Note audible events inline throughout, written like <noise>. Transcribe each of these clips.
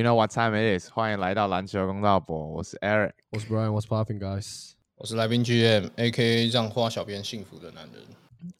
You know what time it is？欢迎来到篮球公道博，我是 Eric。我是 Brian，What's popping, guys？我是来宾 GM，A.K.A 让花小编幸福的男人。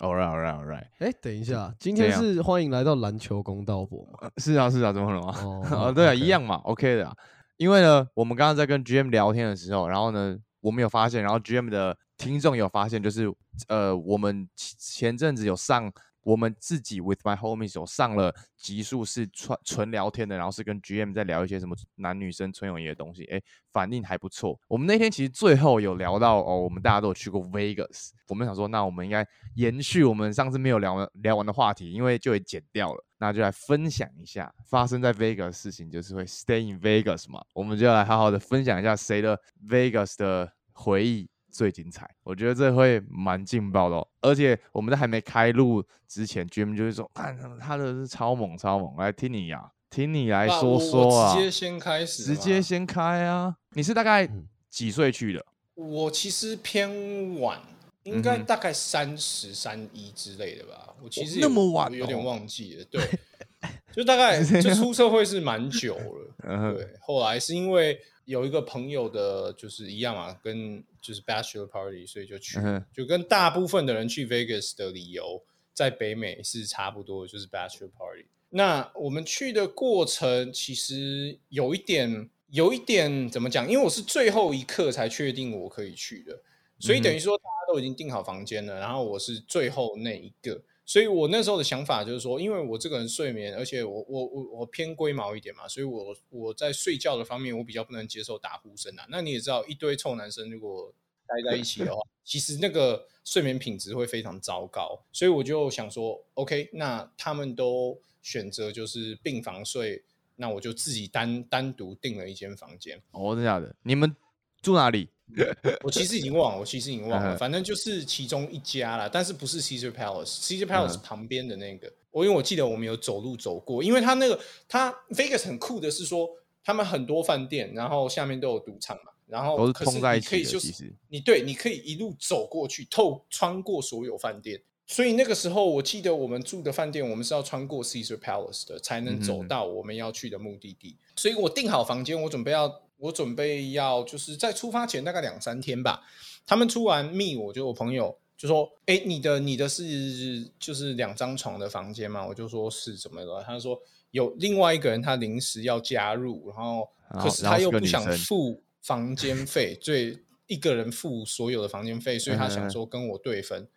All right, all right, all right。哎，等一下，今天是欢迎来到篮球公道博嘛？呃是啊，是啊，怎么了吗？哦 <laughs> 哦，对啊一样嘛，OK 的啊。因为呢，我们刚刚在跟 GM 聊天的时候，然后呢，我们有发现，然后 GM 的听众有发现，就是呃，我们前前阵子有上我们自己 with my homies 有上了集数是纯纯聊天的，然后是跟 GM 在聊一些什么男女生纯友谊的东西，哎，反应还不错。我们那天其实最后有聊到哦，我们大家都有去过 Vegas，我们想说，那我们应该延续我们上次没有聊完聊完的话题，因为就也剪掉了，那就来分享一下发生在 Vegas 的事情，就是会 stay in Vegas 嘛，我们就来好好的分享一下谁的 Vegas 的回忆最精彩。我觉得这会蛮劲爆的、哦，而且我们在还没开录之前，Jim 就会说，看他的是超猛超猛，来听你呀、听你来说说啊，直接先开始，直接。先开啊！你是大概嗯几岁去的？我其实偏晚，应该大概三十三一之类的吧。我其实那么晚我有点哦忘记了。对，<laughs> 就大概 <laughs> 就出社会是蛮久了。对，后来是因为有一个朋友的，就是一样嘛，跟就是 bachelor party，所以就去，嗯就跟大部分的人去 Vegas 的理由，在北美是差不多，就是 bachelor party。那我们去的过程其实有一点，有一点怎么讲？因为我是最后一刻才确定我可以去的，所以等于说大家都已经订好房间了，然后我是最后那一个。所以我那时候的想法就是说，因为我这个人睡眠，而且我我我我偏龟毛一点嘛，所以我我在睡觉的方面，我比较不能接受打呼声啊。那你也知道，一堆臭男生如果待在一起的话，其实那个睡眠品质会非常糟糕。所以我就想说，OK，那他们都选择就是病房睡，那我就自己单单独订了一间房间。哦，真的假的？你们住哪里？<laughs> 我其实已经忘了，我其实已经忘了，嗯反正就是其中一家啦，但是不是 Caesar Palace，Caesar Palace 嗯旁边的那个。我因为我记得我们有走路走过，因为它那个它 Vegas 很酷的是说，他们很多饭店，然后下面都有赌场嘛，然后都是可通在一起的其实你对，你可以一路走过去，透穿过所有饭店。所以那个时候，我记得我们住的饭店，我们是要穿过 Caesar Palace 的，才能走嗯到我们要去的目的地。所以我订好房间，我准备要，我准备要，就是在出发前大概两三天吧。他们出完密，我就我朋友就说：“哎，你的你的是就是两张床的房间吗？”我就说是怎么了？他就说有另外一个人他临时要加入，然后可是他又不想付房间费，<laughs> 所以一个人付所有的房间费，所以他嗯想说跟我对分。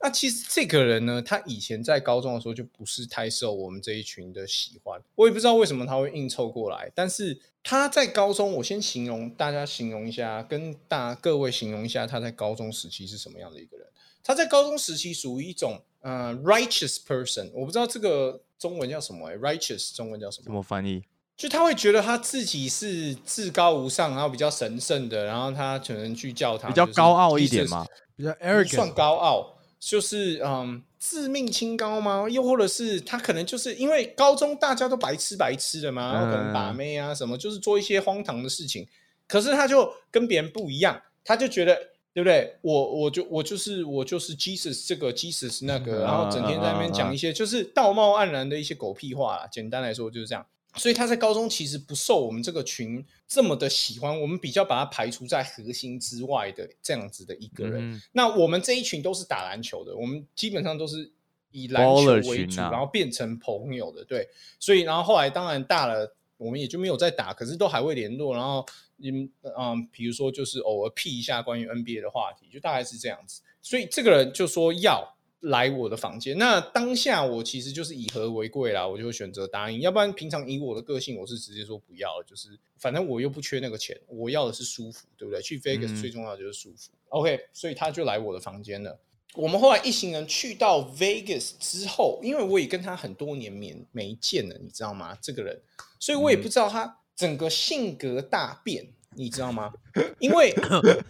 那其实这个人呢，他以前在高中的时候就不是太受我们这一群的喜欢，我也不知道为什么他会硬凑过来。但是他在高中，我先形容大家形容一下，跟大各位形容一下他在高中时期是什么样的一个人。他在高中时期属于一种呃 righteous person，我不知道这个中文叫什么、欸、，righteous 中文叫什么怎么？么翻译？就他会觉得他自己是至高无上，然后比较神圣的，然后他可能去教堂比较高傲一点嘛？比较不算高傲，就是嗯自命清高吗？又或者是他可能就是因为高中大家都白吃白吃的嘛，然后可能把嗯妹啊什么，就是做一些荒唐的事情。可是他就跟别人不一样，他就觉得对不对？我我就我就是我就是 Jesus 这个 Jesus 那个，嗯然后整天在那边讲一些就是道貌岸然的一些狗屁话啦。简单来说就是这样。所以他在高中其实不受我们这个群这么的喜欢，我们比较把他排除在核心之外的这样子的一个人。嗯那我们这一群都是打篮球的，我们基本上都是以篮球为主，啊然后变成朋友的，对。所以，然后后来当然大了，我们也就没有再打，可是都还会联络。然后，嗯嗯，比如说就是偶尔 P 一下关于 NBA 的话题，就大概是这样子。所以这个人就说要来我的房间。那当下我其实就是以和为贵啦，我就选择答应。要不然平常以我的个性，我是直接说不要，就是反正我又不缺那个钱，我要的是舒服，对不对？去 Vegas 嗯最重要的就是舒服。OK，所以他就来我的房间了。我们后来一行人去到 Vegas 之后，因为我也跟他很多年没没见了，你知道吗？这个人，所以我也不知道他整个性格大变，你知道吗？因为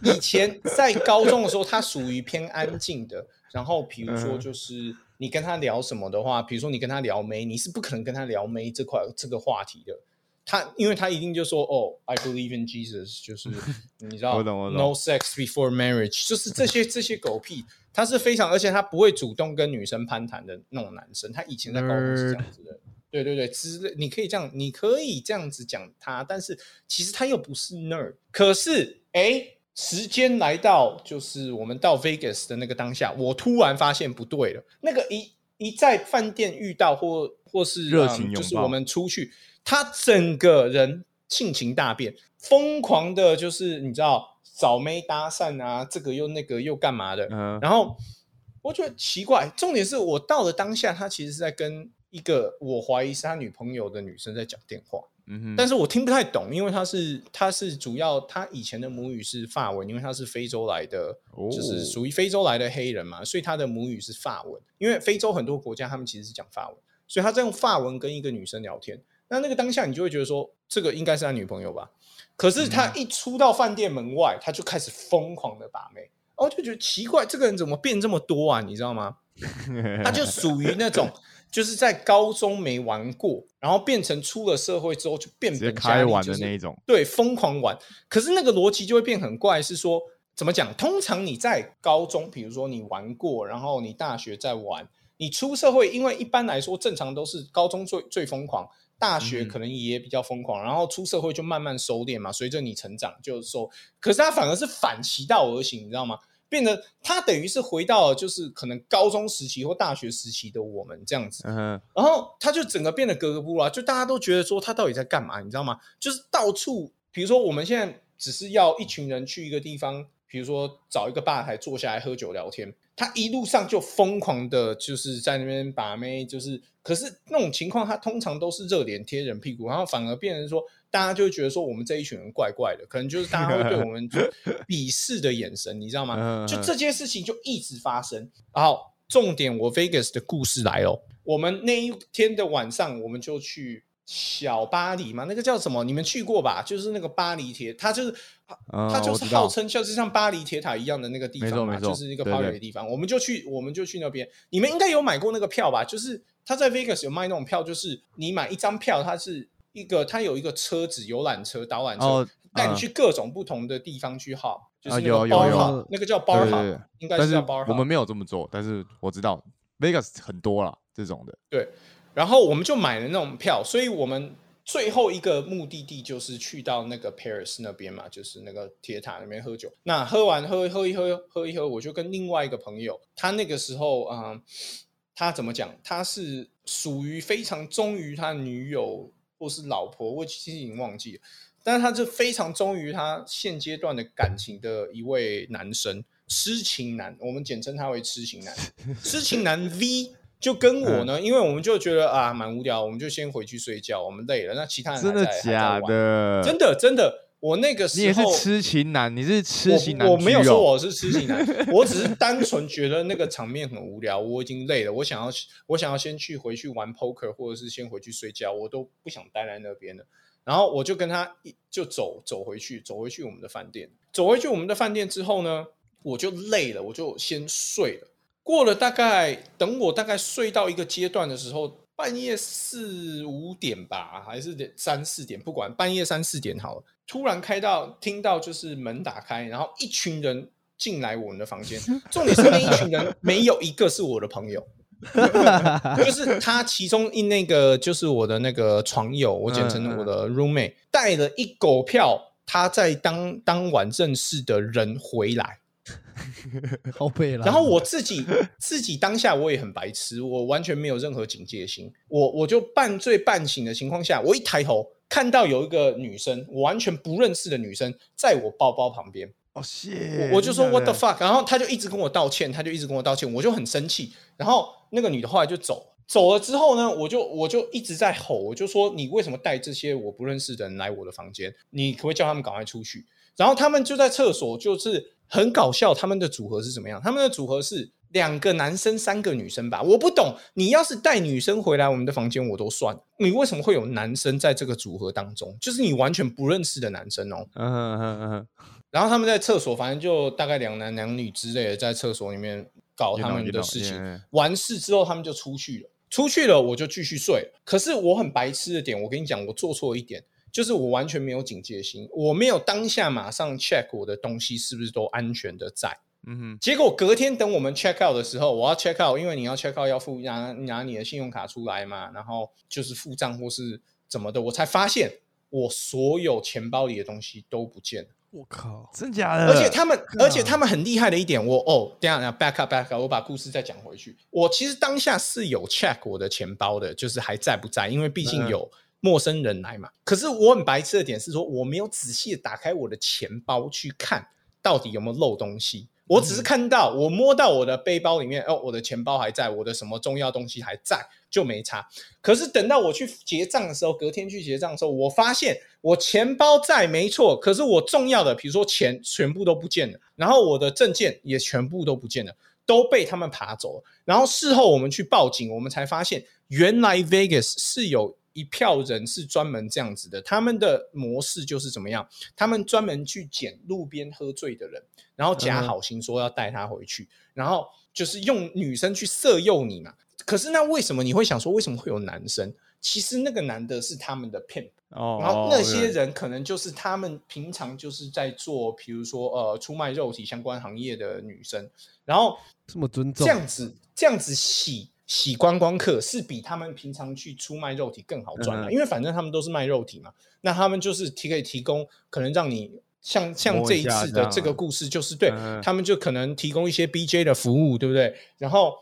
以前在高中的时候，他属于偏安静的。然后比如说，嗯就是你跟他聊什么的话，比如说你跟他聊妹，你是不可能跟他聊妹这块这个话题的。他因为他一定就说哦，I believe in Jesus，就是 <laughs> 你知道，No sex before marriage，就是这些这些狗屁，他是非常，而且他不会主动跟女生攀谈的那种男生。他以前在高中是这样子的，对对对，之类，你可以这样，你可以这样子讲他，但是其实他又不是 nerd。可是，哎，时间来到，就是我们到 Vegas 的那个当下，我突然发现不对了。那个一一在饭店遇到，或或是热情就是我们出去，他整个人性情大变，疯狂的，就是你知道找妹搭讪啊，这个又那个又干嘛的，嗯，然后我觉得奇怪，重点是我到了当下，他其实是在跟一个我怀疑是他女朋友的女生在讲电话，嗯，但是我听不太懂，因为他是他是主要他以前的母语是法文，因为他是非洲来的，哦就是属于非洲来的黑人嘛，所以他的母语是法文。因为非洲很多国家他们其实是讲法文，所以他在用法文跟一个女生聊天。那那个当下你就会觉得说，这个应该是他女朋友吧？可是他一出到饭店门外，他就开始疯狂的把妹，哦，就觉得奇怪，这个人怎么变这么多啊？你知道吗？他就属于那种，就是在高中没玩过，然后变成出了社会之后就变直接本加厉开玩就是的那一种，对，疯狂玩。可是那个逻辑就会变很怪，是说怎么讲？通常你在高中，比如说你玩过，然后你大学在玩，你出社会，因为一般来说正常都是高中最最疯狂，大学嗯可能也比较疯狂，然后出社会就慢慢收敛嘛，随着你成长就收。可是他反而是反其道而行，你知道吗？变得他等于是回到了就是可能高中时期或大学时期的我们这样子，嗯哼，然后他就整个变得格格不入啊，就大家都觉得说他到底在干嘛，你知道吗？就是到处，比如说我们现在只是要一群人去一个地方，比如说找一个吧台坐下来喝酒聊天，他一路上就疯狂的，就是在那边把妹，就是可是那种情况，他通常都是热脸贴人屁股，然后反而变成说，大家就会觉得说我们这一群人怪怪的，可能就是大家会对我们 <laughs> 鄙视的眼神，你知道吗？嗯就这件事情就一直发生。然后重点，我 Vegas 的故事来了。我们那一天的晚上，我们就去小巴黎嘛，那个叫什么？你们去过吧？就是那个巴黎铁，它就是嗯它就是号称就是像巴黎铁塔一样的那个地方嘛，就是一个对 party 对的地方。我们就去，我们就去那边。你们应该有买过那个票吧？就是他在 Vegas 有卖那种票，就是你买一张票，它是一个它有一个车子，游览车、导览车，哦，带你嗯去各种不同的地方去 hop，就是有有 bar 有 hop，那个叫但是应该叫 bar hop。我们没有这么做，但是我知道 Vegas 很多啦这种的，对，然后我们就买了那种票，所以我们最后一个目的地就是去到那个 Paris 那边嘛，就是那个铁塔那边喝酒。那喝完喝喝一喝喝一喝，我就跟另外一个朋友，他那个时候嗯、呃他怎么讲？他是属于非常忠于他女友或是老婆，我其实已经忘记了。但是他就非常忠于他现阶段的感情的一位男生，痴情男，我们简称他为痴情男。<laughs> 痴情男 V 就跟我嗯呢，因为我们就觉得啊蛮无聊，我们就先回去睡觉，我们累了。那其他人真的假？的？真的真的，我那个时候你也是痴情男，你是痴情男、我，我没有说我是痴情男，我只是单纯觉得那个场面很无聊，我已经累了，我想要我想要先去回去玩 poker，或者是先回去睡觉，我都不想待在那边了。然后我就跟他一就走走回去，走回去我们的饭店。走回去我们的饭店之后呢，我就累了，我就先睡了。过了大概等我大概睡到一个阶段的时候，半夜四五点吧，还是得三四点，不管半夜三四点好了。突然开到听到就是门打开，然后一群人进来我们的房间。<laughs> 重点是那一群人没有一个是我的朋友，<laughs> 就是他其中一那个就是我的那个床友，我简称我的 roommate，带了一狗票他在当当晚认识的人回来。好背了。然后我自己自己当下我也很白痴，我完全没有任何警戒心，我我就半醉半醒的情况下，我一抬头看到有一个女生，我完全不认识的女生在我包包旁边，哦，谢，我我就说 what the fuck，然后她就一直跟我道歉，她就一直跟我道歉，我就很生气。然后那个女的后来就走了，走了之后呢，我就我就一直在吼，我就说你为什么带这些我不认识的人来我的房间？你可不可以叫他们赶快出去？然后他们就在厕所，就是很搞笑，他们的组合是怎么样？他们的组合是两个男生，三个女生吧？我不懂，你要是带女生回来我们的房间我都算，你为什么会有男生在这个组合当中？就是你完全不认识的男生哦。嗯哼嗯哼嗯然后他们在厕所，反正就大概两男两女之类的，在厕所里面搞，他们的事情。yeah, yeah. 完事之后，他们就出去了。出去了，我就继续睡。可是我很白痴的点，我跟你讲，我做错一点，就是我完全没有警戒心，我没有当下马上 check 我的东西是不是都安全的在。嗯哼，结果隔天等我们 check out 的时候，我要 check out，因为你要 check out 要付拿拿你的信用卡出来嘛，然后就是付账或是怎么的，我才发现我所有钱包里的东西都不见了。我靠，真假的？而且他们，而且他们很厉害的一点，我哦，等一下等下 back up back up，我把故事再讲回去。我其实当下是有 check 我的钱包的，就是还在不在，因为毕竟嗯有陌生人来嘛。可是我很白痴的点是说，我没有仔细的打开我的钱包去看到底有没有漏东西。我只是看到我摸到我的背包里面，哦，我的钱包还在，我的什么重要东西还在，就没差。可是等到我去结账的时候，隔天去结账的时候，我发现我钱包在没错，可是我重要的，比如说钱全部都不见了，然后我的证件也全部都不见了，都被他们爬走了。然后事后我们去报警，我们才发现原来 Vegas 是有一票人是专门这样子的，他们的模式就是怎么样？他们专门去捡路边喝醉的人，然后假好心说要带他回去，然后就是用女生去色诱你嘛。可是那为什么你会想说为什么会有男生？其实那个男的是他们的 pimp，哦，然后那些人可能就是他们平常就是在做，比如说呃出卖肉体相关行业的女生，然后这么尊重，这样子这样子洗洗观光客是比他们平常去出卖肉体更好赚的，嗯哼因为反正他们都是卖肉体嘛，那他们就是提可以提供可能让你。像像这一次的下这个故事，就是对嗯他们就可能提供一些 BJ 的服务，对不对？然后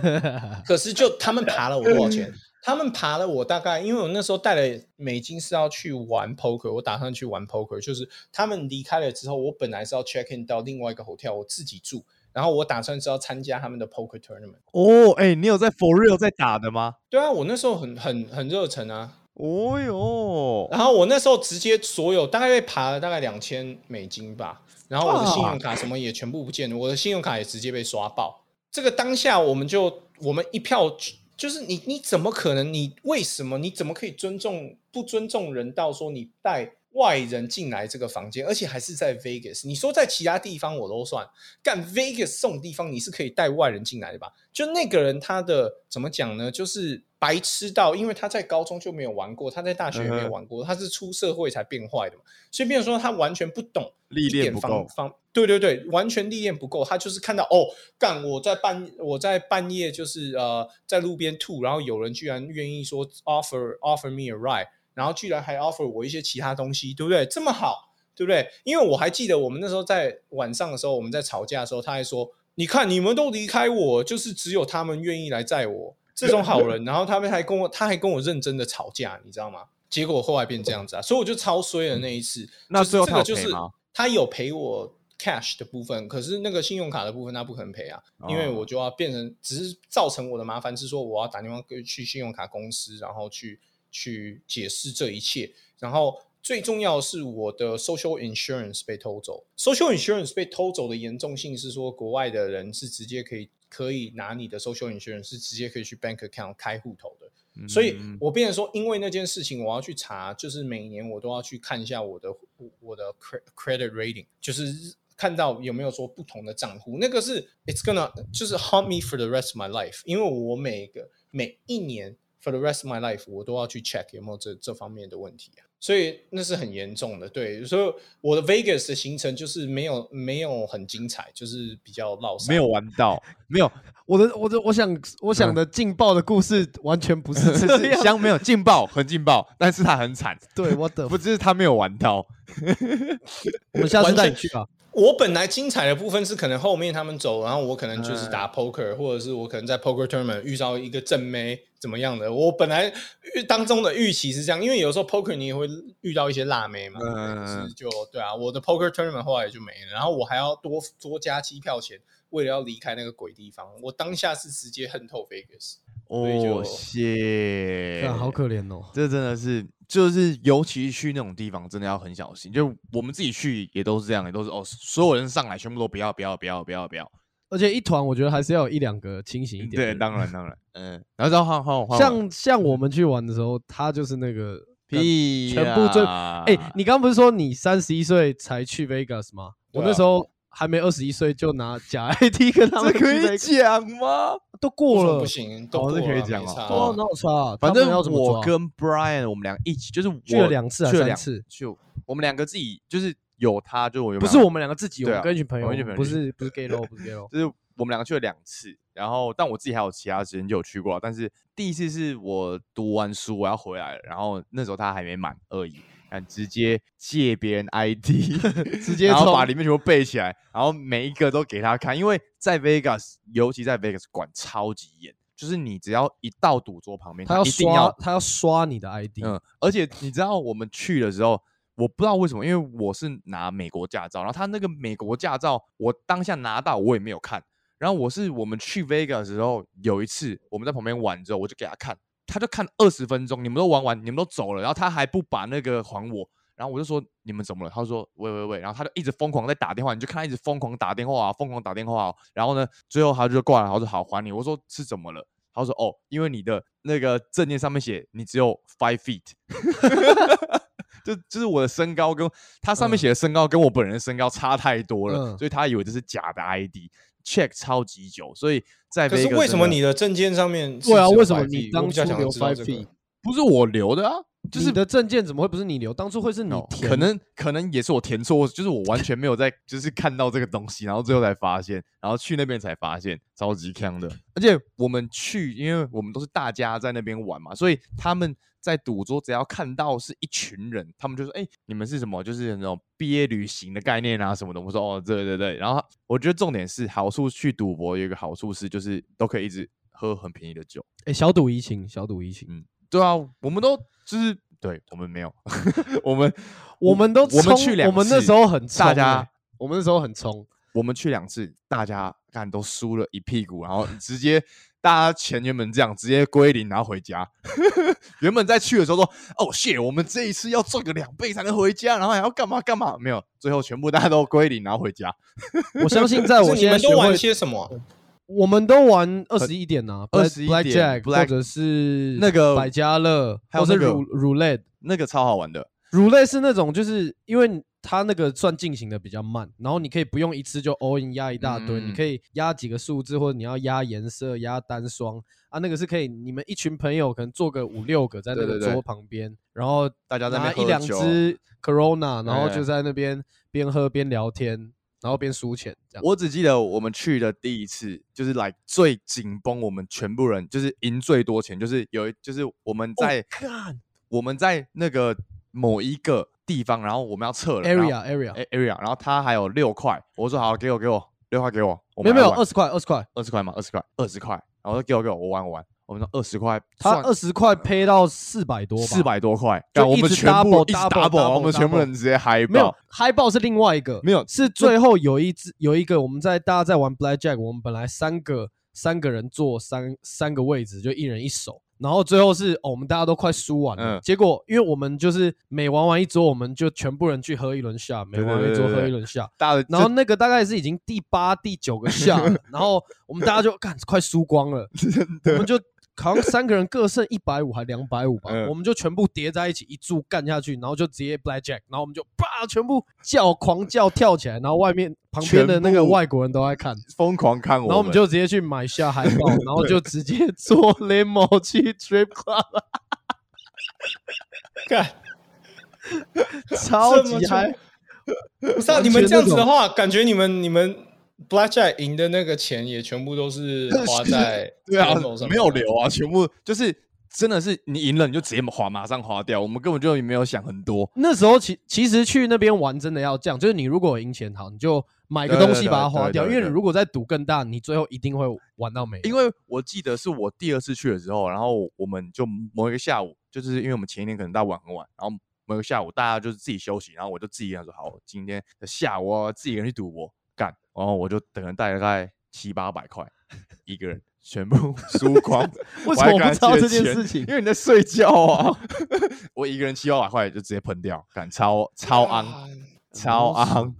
<laughs> 可是就他们爬了我多少钱？他们爬了我大概，因为我那时候带了美金是要去玩 poker，我打算去玩 poker，就是他们离开了之后，我本来是要 check in 到另外一个 hotel，我自己住，然后我打算是要参加他们的 poker tournament。哦，哎，你有在 For Real 在打的吗？对啊，我那时候很很很热忱啊，哦哟，然后我那时候直接所有大概被爬了大概两千美金吧，然后我的信用卡什么也全部不见了，我的信用卡也直接被刷爆。这个当下我们就我们一票就是你你怎么可能？你为什么？你怎么可以尊重不尊重人到说你带外人进来这个房间，而且还是在 Vegas？你说在其他地方我都算，干 Vegas 这种地方你是可以带外人进来的吧？就那个人他的怎么讲呢？就是白痴到，因为他在高中就没有玩过，他在大学也没有玩过，他是出社会才变坏的嘛，所以变成说他完全不懂历练不够，方，对对对，完全历练不够。他就是看到哦，干我在半我在半夜就是呃在路边吐，然后有人居然愿意说 offer offer me a ride，然后居然还 offer 我一些其他东西，对不对？这么好，对不对？因为我还记得我们那时候在晚上的时候，我们在吵架的时候，他还说：“你看你们都离开我，就是只有他们愿意来载我，这种好人。”然后他们还跟我，他还跟我认真的吵架，你知道吗？结果后来变这样子啊，所以我就超衰了那一次。就是那最后他这个就是他有赔我 cash 的部分，可是那个信用卡的部分他不可能赔啊，因为哦我就要变成只是造成我的麻烦是说我要打电话去信用卡公司，然后去去解释这一切，然后最重要的是我的 social insurance 被偷走。social insurance 被偷走的严重性是说，国外的人是直接可以可以拿你的 social insurance 是直接可以去 bank account 开户头的。所以嗯我变成说，因为那件事情，我要去查，就是每年我都要去看一下我的我的 cre- credit rating，就是看到有没有说不同的账户，那个是 it's gonna 就是 haunt me for the rest of my life，因为我每个每一年 for the rest of my life 我都要去 check 有没有这这方面的问题啊，所以那是很严重的。对，所以我的 Vegas 的行程就是没有没有很精彩，就是比较落散没有玩到，没有，我的我的我想我想的劲爆的故事完全不是只 <laughs> 这样。是香没有劲爆，很劲爆，但是他很惨，<laughs> 对，我的不，只是他没有玩到，<laughs> 我们下次带你去啊。我本来精彩的部分是可能后面他们走，然后我可能就是嗯打 poker，、或者是我可能在 poker tournament 遇到一个正妹怎么样的。我本来预当中的预期是这样，因为有时候 poker 你也会遇到一些辣妹嘛，是就对啊，我的 poker tournament 后来也就没了，然后我还要多多加机票钱，为了要离开那个鬼地方，我当下是直接恨透 Vegas。哦，谢，好可怜哦。这真的是，就是尤其去那种地方，真的要很小心。就我们自己去也都是这样，也都是哦，所有人上来全部都不要，不要，不要，不要，不要。而且一团我觉得还是要有一两个清醒一点的对，人。当然，当然，嗯。然后再换换换，像像我们去玩的时候，他就是那个 <laughs> 屁全部最啦哎、你刚刚不是说你三十一岁才去 Vegas 吗？我那时候还没二十一岁，就拿假 <laughs> ID 跟他们这可以讲吗？都过了，不行，都哦这过了可以讲啊，哪有差啊？反正我跟 Brian 我们俩一起，就是去了我两次还去了两次，就我们两个自己就是有他，就我有不是我们两个自己，我跟一群朋友，不是不是 gay low，不是 gay low。<laughs> 就是我们两个去了两次，然后但我自己还有其他时间就有去过，但是第一次是我读完书我要回来了，然后那时候他还没满而已，看直接借别人 ID，<laughs> 直接然后把里面全部背起来，然后每一个都给他看，因为在 Vegas，尤其在 Vegas 管超级严，就是你只要一到赌桌旁边，他要一定刷，他要刷你的 ID。嗯，而且你知道我们去的时候，我不知道为什么，因为我是拿美国驾照，然后他那个美国驾照我当下拿到我也没有看，然后我是我们去 Vegas 的时候有一次我们在旁边玩之后，我就给他看，他就看二十分钟，你们都玩完，你们都走了，然后他还不把那个还我。然后我就说你们怎么了？他说喂喂喂，然后他就一直疯狂在打电话，你就看他一直疯狂打电话啊，疯狂打电话、啊。然后呢，最后他就挂了，他说好还你。我说是怎么了？他说哦，因为你的那个证件上面写你只有 five feet，<laughs> 就就是我的身高跟他上面嗯写的身高跟我本人的身高差太多了，嗯所以他以为这是假的 ID，check 超级久，所以在可是为什么你的证件上面对啊，为什么你当初留 five 这个 feet？不是我留的啊？就是你的证件怎么会不是你留？当初会是你哦填，可能可能也是我填错，就是我完全没有在，就是看到这个东西，然后最后才发现，然后去那边才发现，超级坑的。而且我们去，因为我们都是大家在那边玩嘛，所以他们在赌桌只要看到是一群人，他们就说：“哎、你们是什么？就是那种毕业旅行的概念啊什么的。”我说：“哦，对对对。”然后我觉得重点是好处，去赌博有一个好处是，就是都可以一直喝很便宜的酒。哎，小赌怡情，小赌怡情。嗯对啊，我们都就是对我们没有，<laughs> 我们我们都我们去两次我们那时候很大家欸我们那时候很冲，我们去两次，大家看都输了一屁股，然后直接大家钱原本这样直接归零，然后回家。<laughs> 原本在去的时候说：“哦谢，我们这一次要赚个两倍才能回家，然后还要干嘛干嘛。”没有，最后全部大家都归零，然后回家。<laughs> 我相信在我现在都玩，些什么啊？我们都玩二十一点呐 21，Black 点 Jack Black- 或者是那个百家乐，还有那个乳 Roulette。那个超好玩的，乳类是那种，就是因为它那个算进行的比较慢，然后你可以不用一次就 all in 压一大堆，嗯。你可以压几个数字，或者你要压颜色、压单双啊，那个是可以，你们一群朋友可能坐个五六个在那个对对对。桌旁边，然后大家在那拿一两边喝酒。支 Corona，然后哎就在那边边喝边聊天，然后边输钱这样。我只记得我们去的第一次，就是来最紧绷，我们全部人就是赢最多钱，就是有一就是我们哦在、我们在那个某一个地方，然后我们要撤了然后 area area，A- area，然后他还有六块，我说好，给我给我六块给我，我没有没有二十块二十块，二十块嘛，二十块二十块，然后我说给我给我，我玩我玩，我们说二十块，他二十块赔到四百多吧，四百多块，就干我们全部 double，一直后我们全部 double 人直接嗨没有爆，嗨爆是另外一个，没有是最后有一只有一个我们在大家在玩 blackjack，我们本来三个三个人坐三三个位置，就一人一手。然后最后是哦，我们大家都快输完了，嗯。结果因为我们就是每玩完一桌，我们就全部人去喝一轮下，每玩完一桌对对对喝一轮下，大的然后那个大概是已经第八、第九个下了，<laughs> 然后我们大家就干快输光了，我们就好像三个人各剩一百五还两百五吧，嗯。我们就全部叠在一起一注干下去，然后就直接 blackjack，然后我们就啪全部叫狂叫跳起来，然后外面旁边的那个全部外国人都在看，疯狂看我，然后我们就直接去买下海报，<laughs> 然后就直接坐 limo 去 trip club，<laughs> 干，超这么级嗨。不是啊，完你们这样子的话，感觉你们你们 Blackjack 赢的那个钱也全部都是花在 <laughs> 对啊没有留啊，全部就是真的是你赢了你就直接花马上花掉，我们根本就没有想很多，那时候其其实去那边玩真的要这样，就是你如果有赢钱好，你就买个东西把它花掉，因为你如果再赌更大，你最后一定会玩到没。因为我记得是我第二次去的时候，然后我们就某一个下午，就是因为我们前一天可能大家玩很晚，然后某个下午大家就是自己休息，然后我就自己跟他说好，今天的下午我自己一个人去赌博。干，然后我就等人带大概七八百块一个人。全部输光，<laughs> 为什么不知道这件事情因？为你在睡觉啊！<laughs> 我一个人七八百块就直接喷掉，干超超昂，啊超昂，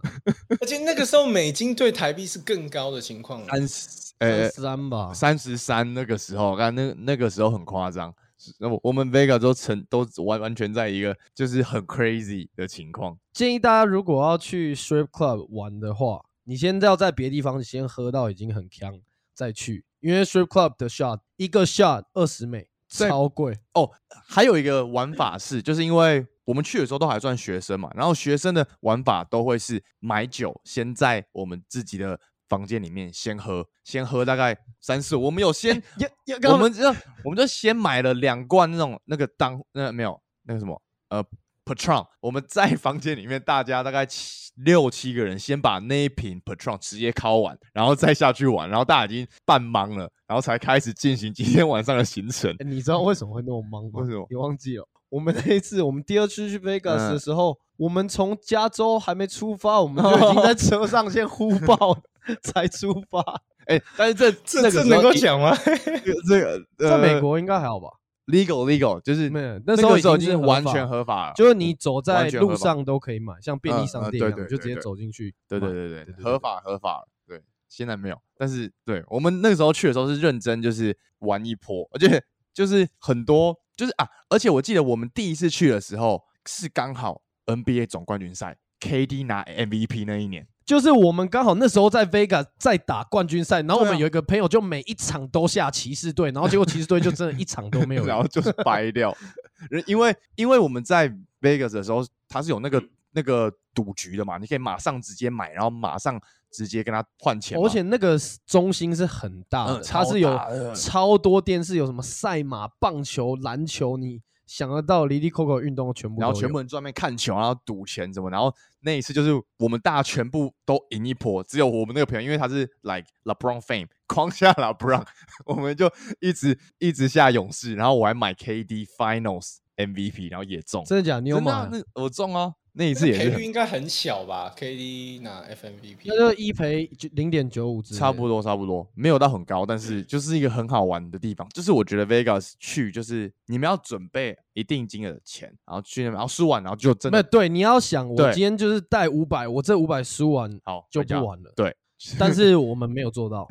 而且那个时候美金对台币是更高的情况啊。三十呃三吧，三十三那个时候，看那那个时候很夸张。那我我们 Vega 都成都完完全在一个就是很 crazy 的情况。建议大家如果要去 strip club 玩的话，你先要在别的地方先喝到已经很强再去，因为 strip club 的 shot 一个 shot 二十美，超贵。哦，还有一个玩法是，就是因为我们去的时候都还算学生嘛，然后学生的玩法都会是买酒，先在我们自己的房间里面先喝，先喝大概三四，我们有先，<laughs> 我们这我们就先买了两罐那种那个当那没有那个什么呃 Patron，我们在房间里面大家大概七六七个人，先把那一瓶 Patron 直接敲完，然后再下去玩，然后大家已经半忙了，然后才开始进行今天晚上的行程。欸你知道为什么会那么忙吗？为什么你忘记了？我们那一次，我们第二次去 Vegas 嗯的时候，我们从加州还没出发，我们就已经在 <laughs> 车上先呼报才出发。哎、但是这这这能够讲吗？<laughs> 这个在美呃国应该还好吧？Legal legal 就是没有，那那时候个时候已经是完全合法了，就是你走在路上都可以买，像便利嗯商店一样，就直接走进去。对对对对合法合法了，对，现在没有，但是对我们那个时候去的时候是认真就是玩一波，而且就是很多就是啊，而且我记得我们第一次去的时候是刚好 NBA 总冠军赛，KD 拿 MVP 那一年，就是我们刚好那时候在 Vegas 在打冠军赛，然后我们有一个朋友就每一场都下骑士队，然后结果骑士队就真的一场都没有赢。<laughs> 然后就是掰掉，因为 <laughs> 因为我们在 Vegas 的时候，它是有那个那个赌局的嘛，你可以马上直接买，然后马上直接跟他换钱，而且那个中心是很大的，嗯它是有超多电视，有什么赛马、棒球、篮球，你想得到离离扣扣运动全部，然后全部人专门看球，然后赌钱什么，然后那一次就是我们大家全部都赢一波，只有我们那个朋友，因为他是 like LeBron fame，狂下 <laughs> LeBron，我们就一直一直下勇士，然后我还买 KD Finals MVP，然后也中，真的假的？你有买？那我中啊，那一次也赔率是应该很小吧？KD 拿 FMVP，那就一赔零点九五之，差不多差不多，没有到很高，但是就是一个很好玩的地方。就是我觉得 Vegas 去，就是你们要准备一定金额的钱，然后去那边，然后输完，然后就真的对，你要想，我今天就是带五百，我这五百输完好就不玩了。对，但是我们没有做到，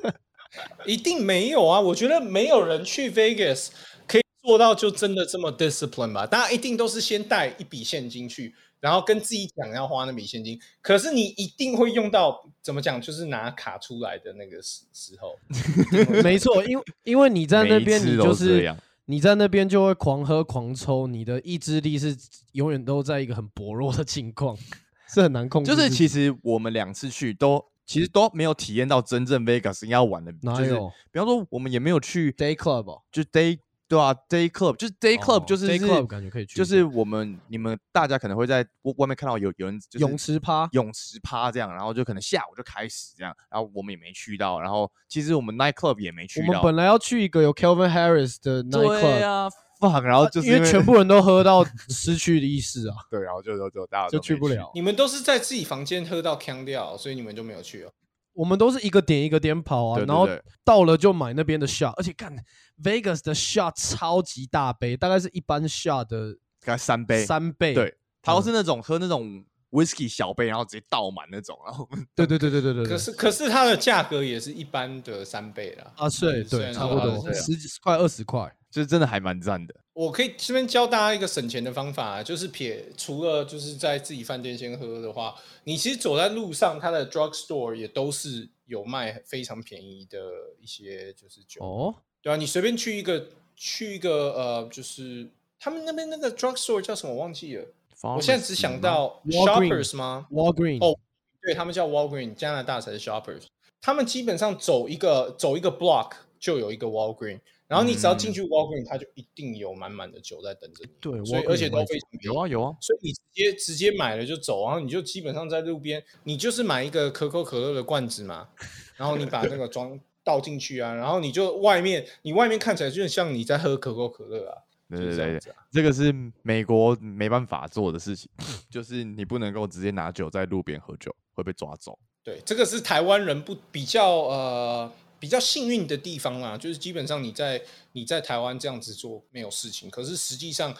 <laughs> 一定没有啊！我觉得没有人去 Vegas 做到就真的这么 discipline 吧？大家一定都是先带一笔现金去，然后跟自己讲要花那笔现金。可是你一定会用到怎么讲，就是拿卡出来的那个时时候。<laughs> 没错，因为因为你在那边，你就是你在那边就会狂喝狂抽，你的意志力是永远都在一个很薄弱的情况，<laughs> 是很难控制就。是其实我们两次去都其实都没有体验到真正 Vegas 应该要玩的，就是比方说我们也没有去 day club 哦就 day 对啊 day club 就是 day club 哦就是 day club 感觉可以去就是我们你们大家可能会在外外面看到有有人就是泳池趴泳池趴这样，然后就可能下午就开始这样，然后我们也没去到，然后其实我们 night club 也没去到，我们本来要去一个有 Kelvin Harris 的 night club，啊 fuck，然后就是因为全部人都喝到 <laughs> 失去的意识啊，对，然后就就就大家就去不了。你们都是在自己房间喝到腔掉，所以你们就没有去哦。我们都是一个点一个点跑啊，对对然后到了就买那边的 shot，而且看 Vegas 的 shot 超级大杯，大概是一般 shot 的大概三杯，三倍。对，他都嗯是那种喝那种 whisky 小杯，然后直接倒满那种，然后对对对对对对对。可是可是它的价格也是一般的三倍啦。啊，对对，差不多十几块二十块。就是真的还蛮赞的。我可以这边教大家一个省钱的方法，就是撇除了就是在自己饭店先喝的话，你其实走在路上，它的 drug store 也都是有卖非常便宜的一些就是酒，哦，对啊，你随便去一个去一个呃，就是他们那边那个 drug store 叫什么我忘记了，我现在只想到 Shoppers 吗？Walgreen 哦对他们叫 Walgreen，加拿大才是 Shoppers。他们基本上走一个走一个 block 就有一个 Walgreen，然后你只要进去 Walgreen，它就一定有满满的酒在等着你。对所以而且都非常有啊有啊，所以你直接直接买了就走，然后你就基本上在路边，你就是买一个可口可乐的罐子嘛，<laughs> 然后你把那个装倒进去啊，然后你就外面你外面看起来就像你在喝可口可乐啊，对对对。这个是美国没办法做的事情，<laughs> 就是你不能够直接拿酒在路边喝酒，会被抓走。对，这个是台湾人不比较呃比较幸运的地方啦，就是基本上你在你在台湾这样子做没有事情，可是实际上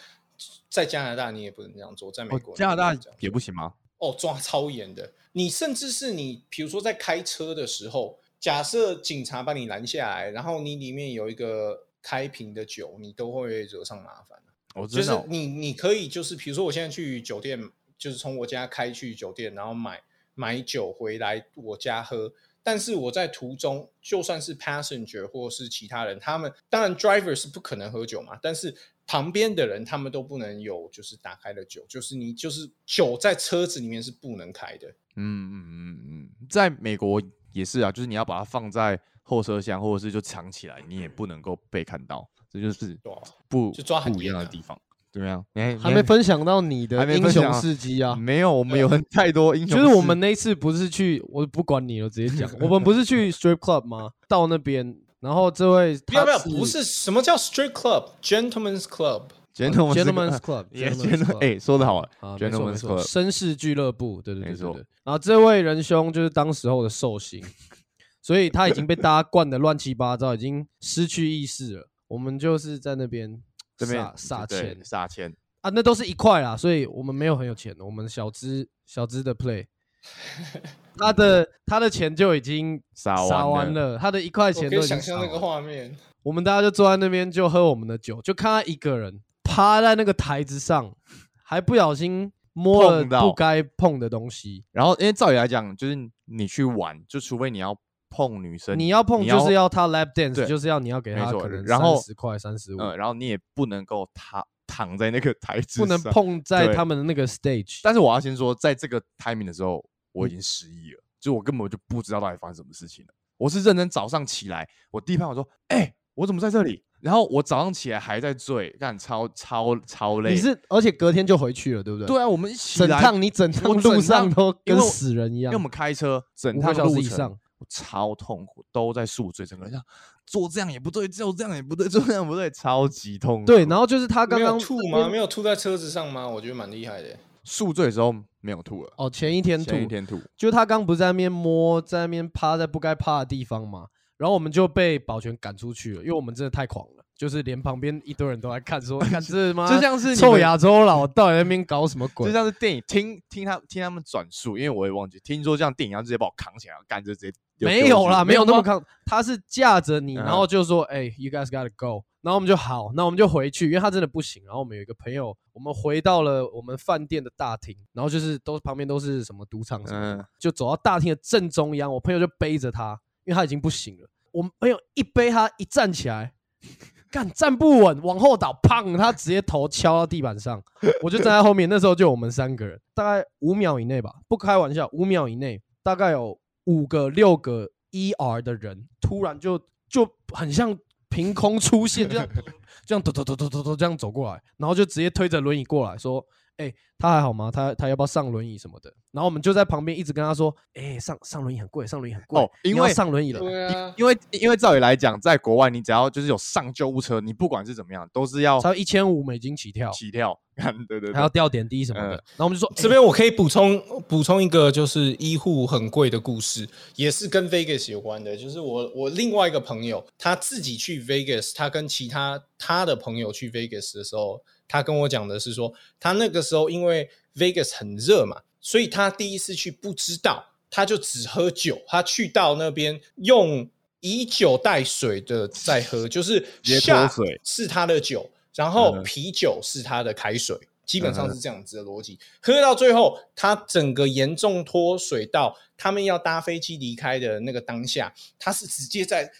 在加拿大你也不能这样做，在美哦国、加拿大也不行吗？哦，抓超严的。你甚至是你，比如说在开车的时候，假设警察把你拦下来，然后你里面有一个开瓶的酒，你都会惹上麻烦。就是我真的哦你你可以就是比如说我现在去酒店，就是从我家开去酒店，然后买买酒回来我家喝。但是我在途中，就算是 passenger 或是其他人，他们当然 driver 是不可能喝酒嘛，但是旁边的人他们都不能有就是打开的酒，就是你就是酒在车子里面是不能开的。嗯嗯嗯嗯，在美国也是啊，就是你要把它放在后车厢，或者是就藏起来，你也不能够被看到，这就是不就抓很不一样严啊的地方。怎么样？你还还没分享到你的没英雄分享啊事迹啊！<laughs> 没有？我们有很太多 <laughs> 英雄事，就是我们那一次不是去，我不管你了，直接讲，我们不是去 <laughs> strip club 吗？到那边，然后这位不要不要，他不是什么叫 street club，gentlemen's club。gentleman gentlemen's club，也 gentlemen's 哎，说的好啊啊，没错没，gentleman's 错，club，绅士俱乐部，对对对没错对对。然后这位仁兄就是当时候的寿星，所以他已经被大家灌的乱七八糟，已经失去意识了。我们就是在那边这边撒撒钱撒钱，啊，那都是一块啦，所以我们没有很有钱的，我们小资小资的 play，<laughs> 他的他的钱就已经撒撒完完了，他的一块钱都已经想象那个画面，我们大家就坐在那边就喝我们的酒，就看他一个人趴在那个台子上，还不小心摸了不该碰的东西。然后因为照理来讲，就是你去玩，就除非你要碰女生，你要碰就是要他 lap dance，就是要你要给他可能然后十块三十五，嗯，然后你也不能够躺躺在那个台子不能。碰在他们的那个 stage。但是我要先说，在这个 timing 的时候，我已嗯经失忆了，就我根本就不知道到底发生什么事情了。我是认真早上起来，我第一盘我说，哎、我怎么在这里？然后我早上起来还在醉，干超超超累。你是而且隔天就回去了，对不对？对啊，我们一起整来趟你整趟路上都跟死人一样因为我。们开车整趟路程我超痛苦，都在宿醉，整个人像做这样也不对，做这样也不对，做这样不对，超级痛苦。对，然后就是他刚刚吐吗？没有吐在车子上吗？我觉得蛮厉害的。宿醉的时候没有吐了，哦，前一天吐前一，天吐，就他刚不是在那边摸，在那边趴在不该趴的地方嘛，然后我们就被保全赶出去了，因为我们真的太狂了，就是连旁边一堆人都在看，说 <laughs> 看这妈就像是你臭亚洲佬到底在那边搞什么鬼就？像是电影听听他听他们转述，因为我也忘记，听说这样电影要直接把我扛起来，干就直接没有啦，没有那么。扛，他是架着你，嗯然后就说，哎、y o u guys gotta go，然后我们就好，那我们就回去，因为他真的不行。然后我们有一个朋友，我们回到了我们饭店的大厅，然后就是都旁边都是什么赌场什么的就走到大厅的正中央，我朋友就背着他，因为他已经不行了。我们朋友一背他，一站起来，干站不稳，往后倒，砰，他直接头敲到地板上。我就站在后面，那时候就我们三个人，大概五秒以内吧，不开玩笑，五秒以内，大概有五个、六个 ER 的人，突然就就很像凭空出现，这样这样抖抖抖抖抖抖这样走过来，然后就直接推着轮椅过来说：“哎、他还好吗？他他要不要上轮椅什么的？”然后我们就在旁边一直跟他说：“哎、上上轮椅很贵，上轮椅很贵，哦因为上轮椅了。”对啊，因为因为照理来讲，在国外你只要就是有上救护车，你不管是怎么样，都是要超一千五美金起跳，起跳。<laughs> 看，对对对，还要吊点滴什么的。嗯然后我们就说：“ <laughs> 这边我可以补充补充一个，就是医护很贵的故事，也是跟 Vegas 有关的。就是我我另外一个朋友，他自己去 Vegas，他跟其他他的朋友去 Vegas 的时候，他跟我讲的是说，他那个时候因为 Vegas 很热嘛，所以他第一次去不知道，他就只喝酒，他去到那边用以酒代水的在喝，就是下水是他的酒，然后啤酒是他的开水，基本上是这样子的逻辑。喝到最后，他整个严重脱水到他们要搭飞机离开的那个当下，他是直接在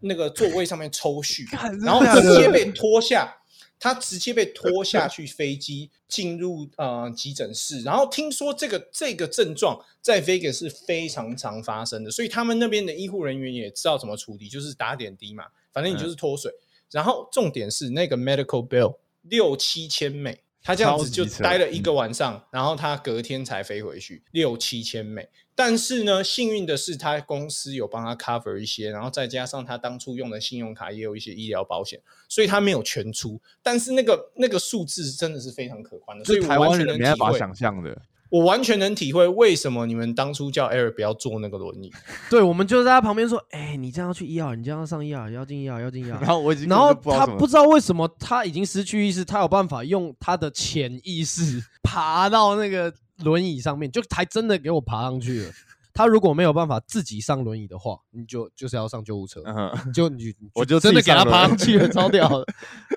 那个座位上面抽搐，然后直接被拖下。他直接被拖下去飞机，进入呃急诊室。然后听说这个这个症状在 Vegas 是非常常发生的，所以他们那边的医护人员也知道怎么处理，就是打点滴嘛，反正你就是脱水。然后重点是那个 medical bill 六七千美，他这样子就待了一个晚上，然后他隔天才飞回去，六七千美。但是呢，幸运的是他公司有帮他 cover 一些，然后再加上他当初用的信用卡也有一些医疗保险，所以他没有全出。但是那个那个数字真的是非常可观的，所以台湾人没办法，想象的。我完全能体会为什么你们当初叫 Eric 不要坐那个轮椅。<laughs> 对，我们就在他旁边说：“哎、你这样要去医药，你这样要上医药，要进医药，要进医药。<laughs> ”然后我已经然后他不知道为什么他已经失去意识，他有办法用他的潜意识爬到那个轮椅上面，就还真的给我爬上去了。<laughs> 他如果没有办法自己上轮椅的话，你就就是要上救护车，嗯，就你你我就真的给他爬上去了，超屌的。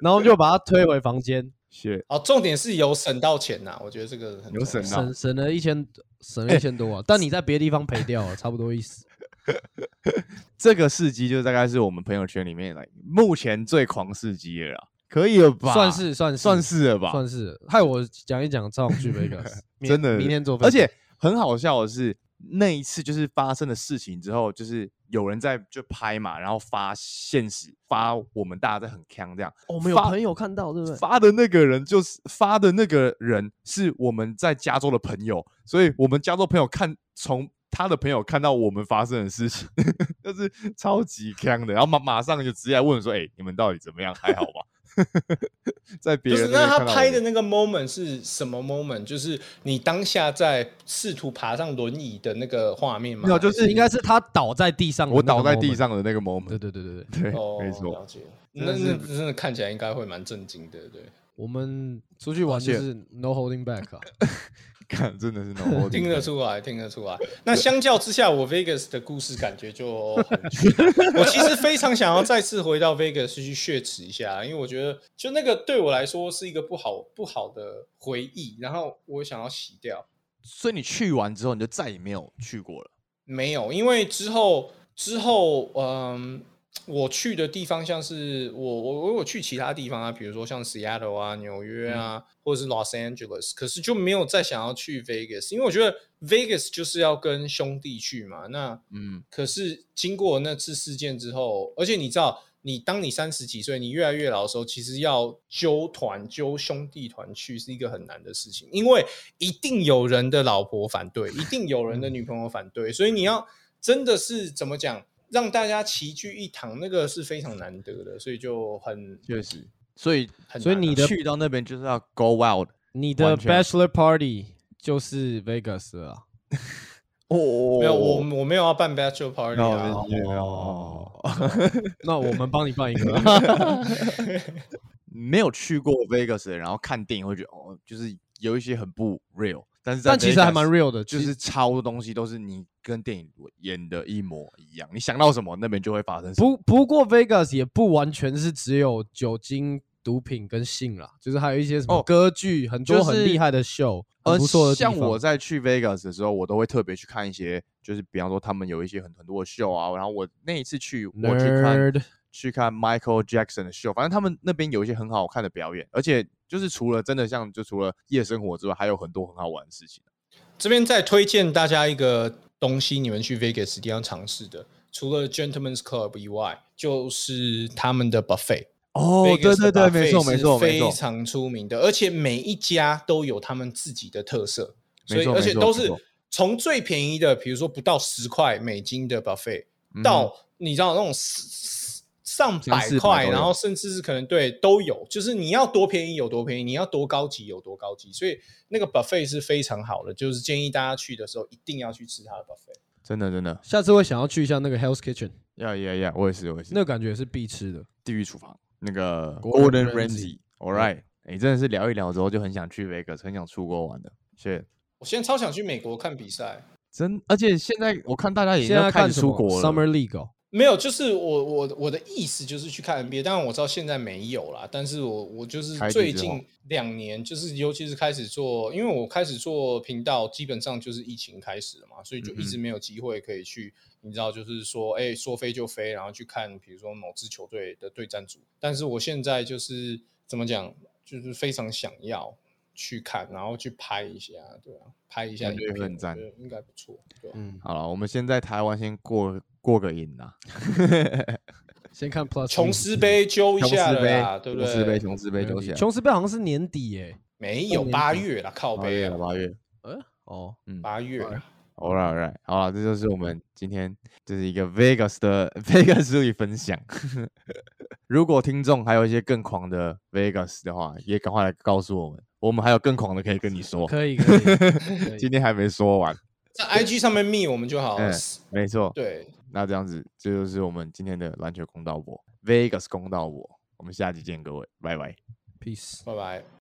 然后就把他推回房间，谢哦，重点是有省到钱呐，我觉得这个很有省到省省了一千，省了一千多啊。但你在别的地方赔掉了，差不多意思。<laughs> 这个事迹就大概是我们朋友圈里面来目前最狂事迹了啦。可以了吧？算是算是算是了吧？算是，害我讲一讲赵永去 Vegas，<laughs> 真的，明天做，而且很好笑的是，那一次就是发生的事情之后，就是有人在就拍嘛，然后发现实，发我们大家在很坑这样。哦我们有发朋友看到，对不对？发的那个人就是发的那个人是我们在加州的朋友，所以我们加州朋友看从他的朋友看到我们发生的事情，<laughs> 就是超级坑的，然后马马上就直接来问说：“哎、你们到底怎么样？还好吧？” <laughs> 在别不是，人边那他拍的那个 moment 是什么 moment？就是你当下在试图爬上轮椅的那个画面吗？没有就是应该是他倒在地上，我倒在地。上的那个 moment，对对对对对，对，哦，没错了。解。那那真的看起来应该会蛮震惊的，对。我们出去玩就是 no holding back 啊。<laughs> 看，真的是 no 听得出来，听得出来。那相较之下，我 Vegas 的故事感觉就很虚。我其实非常想要再次回到 Vegas 去血耻一下，因为我觉得就那个对我来说是一个不好不好的回忆，然后我想要洗掉。所以你去完之后，你就再也没有去过了。没有，因为之后之后，嗯，我去的地方像是我我我有去其他地方啊，比如说像 Seattle 啊、纽约啊，或者是 Los Angeles，可是就没有再想要去 Vegas，因为我觉得 Vegas 就是要跟兄弟去嘛。那嗯，可是经过那次事件之后，而且你知道，你当你三十几岁，你越来越老的时候，其实要揪团、揪兄弟团去是一个很难的事情，因为一定有人的老婆反对，一定有人的女朋友反对，所以你要真的是怎么讲，让大家齐聚一堂，那个是非常难得的，所以就很确实。所以，很啊所以你的去到那边就是要 go wild。你的 bachelor party 就是 Vegas 了啊。<laughs> 哦没有我我没有要办 bachelor party 啊，哦，<laughs> 那我们帮你办一个啊。<laughs> 没有去过 Vegas，的然后看电影会觉得哦，就是有一些很不 real，但是但其实还蛮 real 的，就就是是超多东西都是你跟电影演的一模一样，你想到什么那边就会发生什么。不不过 Vegas 也不完全是只有酒精、毒品跟性啦，就是还有一些什么哦歌剧，很多很厉害的秀，呃很不错的像我在去 Vegas 的时候，我都会特别去看一些，就是比方说他们有一些很很多的秀啊，然后我那一次去，我去看去看 Michael Jackson 的秀，反正他们那边有一些很好看的表演，而且就是除了真的像就除了夜生活之外，还有很多很好玩的事情。这边再推荐大家一个东西，你们去 Vegas 一定要尝试的，除了 Gentlemen's Club 以外，就是他们的 buffet。哦对对对没错没错非常出名的，而且每一家都有他们自己的特色，所以而且都是从最便宜的，比如说不到十块美金的 buffet，嗯到你知道那种四上百百块，然后甚至是可能对都有，就是你要多便宜有多便宜，你要多高级有多高级，所以那个 buffet 是非常好的，就是建议大家去的时候一定要去吃它的 buffet。真的真的下次会想要去一下那个 Hell's Kitchen，要要要，我也是我也是。那个感觉是必吃的。地狱厨房那个 Gordon Gordon Ramsay Ramsay，All right，哎，真的是聊一聊之后就很想去 Vegas，很想出国玩的。谢我现在超想去美国看比赛，真，而且现在我看大家也现要开始在看什么出国了。Summer League 哦，没有，就是我我我的意思就是去看 NBA，当然我知道现在没有啦，但是我我就是最近两年，就是尤其是开始做，因为我开始做频道，基本上就是疫情开始了嘛，所以就一直没有机会可以去，你知道，就是说，哎、说飞就飞，然后去看，比如说某支球队的对战组。但是我现在就是怎么讲，就是非常想要去看，然后去拍一下，对啊，拍一下感觉影片，很赞应该不错，对吧、嗯，好了，我们先在台湾先过过个瘾呐。<laughs> 先看 Plus <laughs> 琼斯杯揪一琼斯杯下了啦，对不对？琼斯杯，琼斯杯揪一下。琼斯杯好像是年底耶。没有八月啦，靠背啊八月了，，八月。呃，哦，嗯八月啦。，All right，All right，好了，这就是我们今天这是一个 Vegas 的 <laughs> Vegas 之旅分享。如果听众还有一些更狂的 Vegas 的话，也赶快来告诉我们，我们还有更狂的可以跟你说。可以可以可以今天还没说完，在 IG 上面密我们就好了嗯。没错。对，那这样子，这就是我们今天的篮球公道我 Vegas 公道我。我们下期见，各位，拜拜。，peace。拜拜。